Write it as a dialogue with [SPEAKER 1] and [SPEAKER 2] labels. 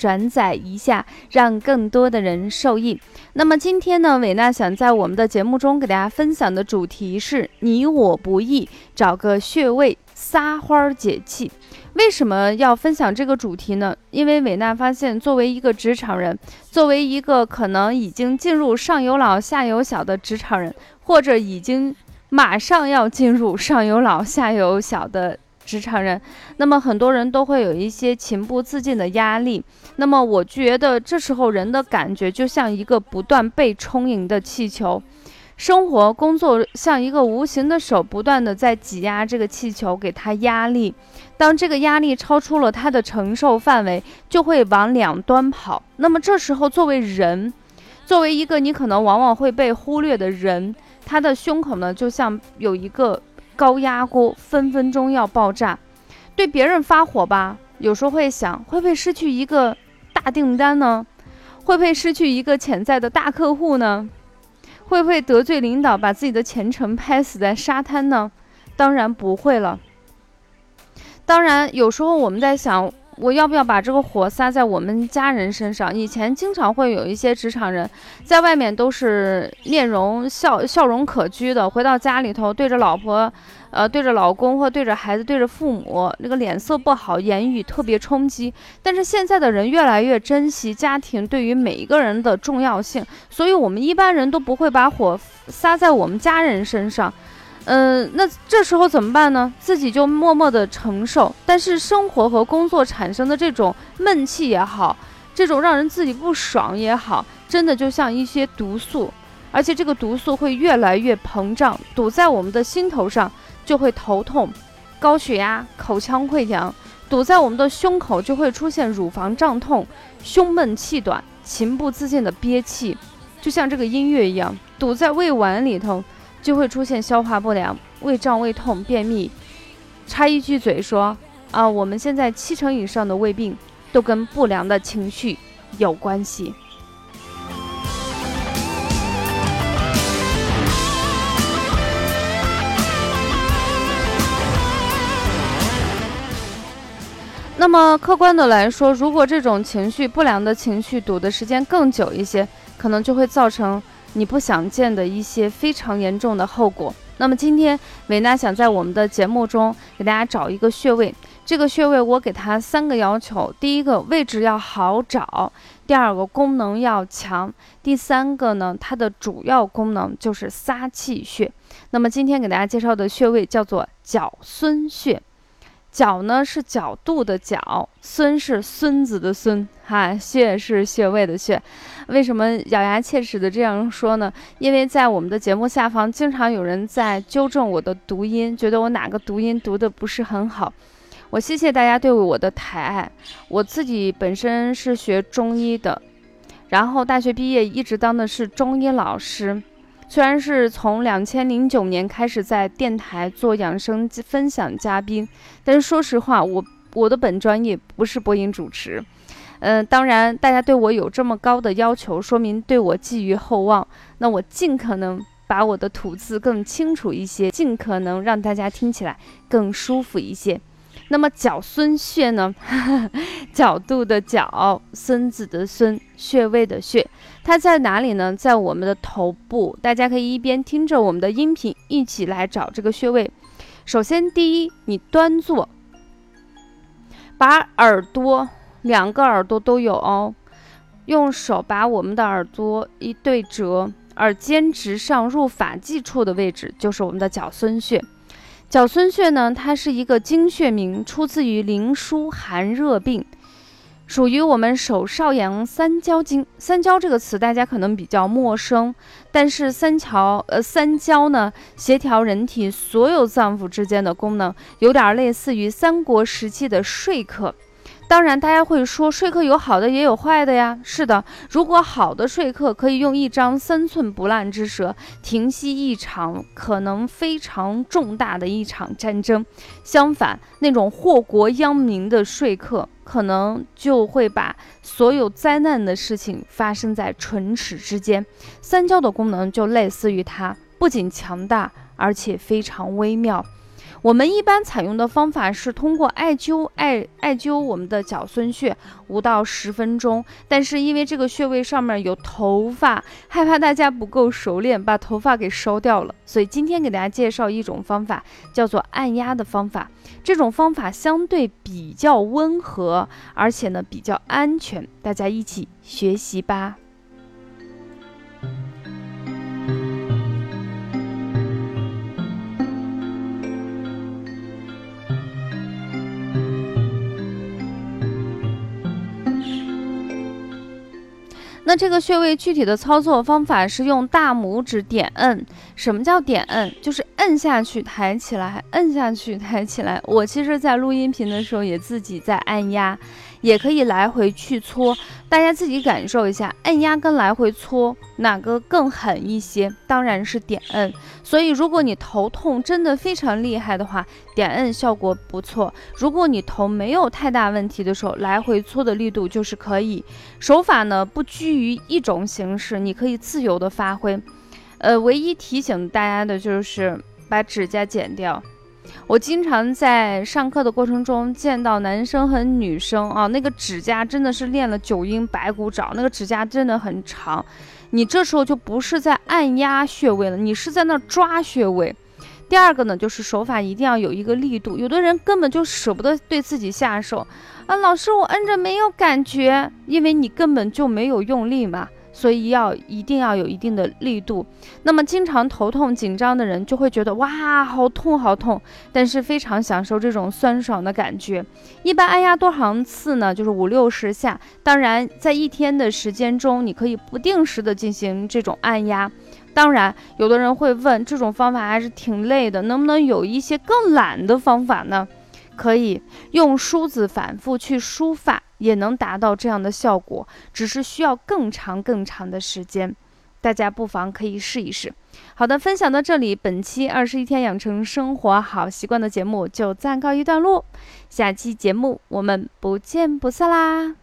[SPEAKER 1] 转载一下，让更多的人受益。那么今天呢，伟娜想在我们的节目中给大家分享的主题是“你我不易，找个穴位撒花解气”。为什么要分享这个主题呢？因为伟娜发现，作为一个职场人，作为一个可能已经进入上有老下有小的职场人，或者已经马上要进入上有老下有小的职场人，那么很多人都会有一些情不自禁的压力。那么我觉得这时候人的感觉就像一个不断被充盈的气球。生活、工作像一个无形的手，不断的在挤压这个气球，给它压力。当这个压力超出了它的承受范围，就会往两端跑。那么这时候，作为人，作为一个你可能往往会被忽略的人，他的胸口呢，就像有一个高压锅，分分钟要爆炸。对别人发火吧，有时候会想，会不会失去一个大订单呢？会不会失去一个潜在的大客户呢？会不会得罪领导，把自己的前程拍死在沙滩呢？当然不会了。当然，有时候我们在想，我要不要把这个火撒在我们家人身上？以前经常会有一些职场人，在外面都是面容笑笑容可掬的，回到家里头对着老婆，呃，对着老公或对着孩子、对着父母，那个脸色不好，言语特别冲击。但是现在的人越来越珍惜家庭对于每一个人的重要性，所以我们一般人都不会把火撒在我们家人身上。嗯，那这时候怎么办呢？自己就默默的承受。但是生活和工作产生的这种闷气也好，这种让人自己不爽也好，真的就像一些毒素，而且这个毒素会越来越膨胀，堵在我们的心头上，就会头痛、高血压、口腔溃疡；堵在我们的胸口，就会出现乳房胀痛、胸闷气短、情不自禁的憋气，就像这个音乐一样，堵在胃脘里头。就会出现消化不良、胃胀、胃痛、便秘。插一句嘴说啊，我们现在七成以上的胃病都跟不良的情绪有关系。那么客观的来说，如果这种情绪不良的情绪堵的时间更久一些，可能就会造成。你不想见的一些非常严重的后果。那么今天维娜想在我们的节目中给大家找一个穴位，这个穴位我给它三个要求：第一个位置要好找，第二个功能要强，第三个呢它的主要功能就是撒气穴。那么今天给大家介绍的穴位叫做脚孙穴。角呢是角度的角，孙是孙子的孙，哈，穴是穴位的穴。为什么咬牙切齿的这样说呢？因为在我们的节目下方，经常有人在纠正我的读音，觉得我哪个读音读的不是很好。我谢谢大家对我的抬爱。我自己本身是学中医的，然后大学毕业一直当的是中医老师。虽然是从两千零九年开始在电台做养生分享嘉宾，但是说实话，我我的本专业不是播音主持。嗯，当然，大家对我有这么高的要求，说明对我寄予厚望。那我尽可能把我的吐字更清楚一些，尽可能让大家听起来更舒服一些。那么角孙穴呢？角度的角，孙子的孙，穴位的穴，它在哪里呢？在我们的头部。大家可以一边听着我们的音频，一起来找这个穴位。首先，第一，你端坐，把耳朵，两个耳朵都有哦，用手把我们的耳朵一对折，耳尖直上入发际处的位置，就是我们的角孙穴。角孙穴呢，它是一个经穴名，出自于《灵枢·寒热病》，属于我们手少阳三焦经。三焦这个词大家可能比较陌生，但是三桥呃三焦呢，协调人体所有脏腑之间的功能，有点类似于三国时期的说客。当然，大家会说说客有好的也有坏的呀。是的，如果好的说客可以用一张三寸不烂之舌停息一场可能非常重大的一场战争，相反，那种祸国殃民的说客可能就会把所有灾难的事情发生在唇齿之间。三焦的功能就类似于它，不仅强大，而且非常微妙。我们一般采用的方法是通过艾灸，艾艾灸我们的脚孙穴五到十分钟。但是因为这个穴位上面有头发，害怕大家不够熟练，把头发给烧掉了，所以今天给大家介绍一种方法，叫做按压的方法。这种方法相对比较温和，而且呢比较安全，大家一起学习吧。那这个穴位具体的操作方法是用大拇指点摁。什么叫点摁？就是摁下去，抬起来，摁下去，抬起来。我其实，在录音频的时候也自己在按压。也可以来回去搓，大家自己感受一下，按压跟来回搓哪个更狠一些？当然是点摁。所以，如果你头痛真的非常厉害的话，点摁效果不错。如果你头没有太大问题的时候，来回搓的力度就是可以。手法呢不拘于一种形式，你可以自由的发挥。呃，唯一提醒大家的就是把指甲剪掉。我经常在上课的过程中见到男生和女生啊，那个指甲真的是练了九阴白骨爪，那个指甲真的很长。你这时候就不是在按压穴位了，你是在那抓穴位。第二个呢，就是手法一定要有一个力度，有的人根本就舍不得对自己下手啊，老师我摁着没有感觉，因为你根本就没有用力嘛。所以要一定要有一定的力度。那么经常头痛紧张的人就会觉得哇，好痛好痛，但是非常享受这种酸爽的感觉。一般按压多少次呢？就是五六十下。当然，在一天的时间中，你可以不定时的进行这种按压。当然，有的人会问，这种方法还是挺累的，能不能有一些更懒的方法呢？可以用梳子反复去梳发。也能达到这样的效果，只是需要更长更长的时间，大家不妨可以试一试。好的，分享到这里，本期二十一天养成生活好习惯的节目就暂告一段落，下期节目我们不见不散啦。